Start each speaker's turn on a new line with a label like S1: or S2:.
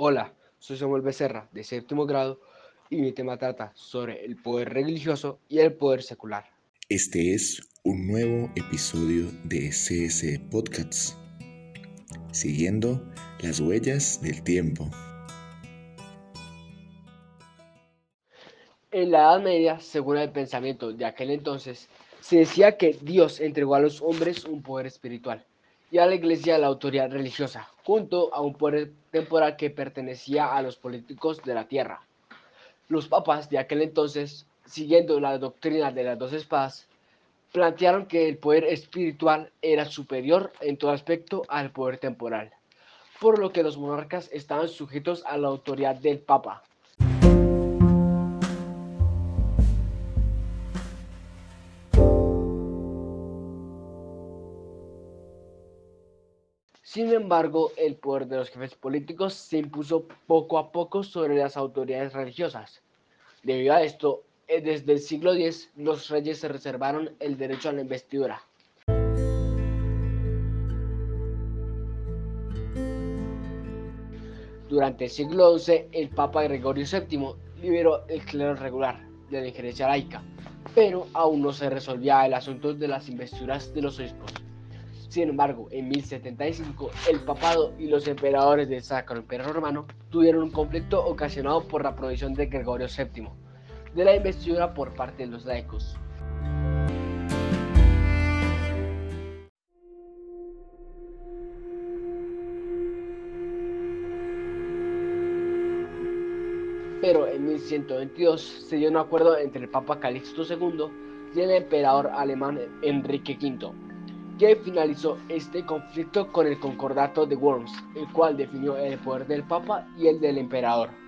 S1: Hola, soy Samuel Becerra, de séptimo grado, y mi tema trata sobre el poder religioso y el poder secular.
S2: Este es un nuevo episodio de CS Podcasts, siguiendo las huellas del tiempo.
S1: En la Edad Media, según el pensamiento de aquel entonces, se decía que Dios entregó a los hombres un poder espiritual y a la iglesia la autoridad religiosa, junto a un poder temporal que pertenecía a los políticos de la tierra. Los papas de aquel entonces, siguiendo la doctrina de las dos espadas, plantearon que el poder espiritual era superior en todo aspecto al poder temporal, por lo que los monarcas estaban sujetos a la autoridad del papa. Sin embargo, el poder de los jefes políticos se impuso poco a poco sobre las autoridades religiosas. Debido a esto, eh, desde el siglo X, los reyes se reservaron el derecho a la investidura. Durante el siglo XI, el Papa Gregorio VII liberó el clero regular de la injerencia laica, pero aún no se resolvía el asunto de las investiduras de los obispos. Sin embargo, en 1075, el papado y los emperadores del Sacro Imperio Romano tuvieron un conflicto ocasionado por la provisión de Gregorio VII de la investidura por parte de los laicos. Pero en 1122 se dio un acuerdo entre el Papa Calixto II y el emperador alemán Enrique V, que finalizó este conflicto con el Concordato de Worms, el cual definió el poder del Papa y el del emperador.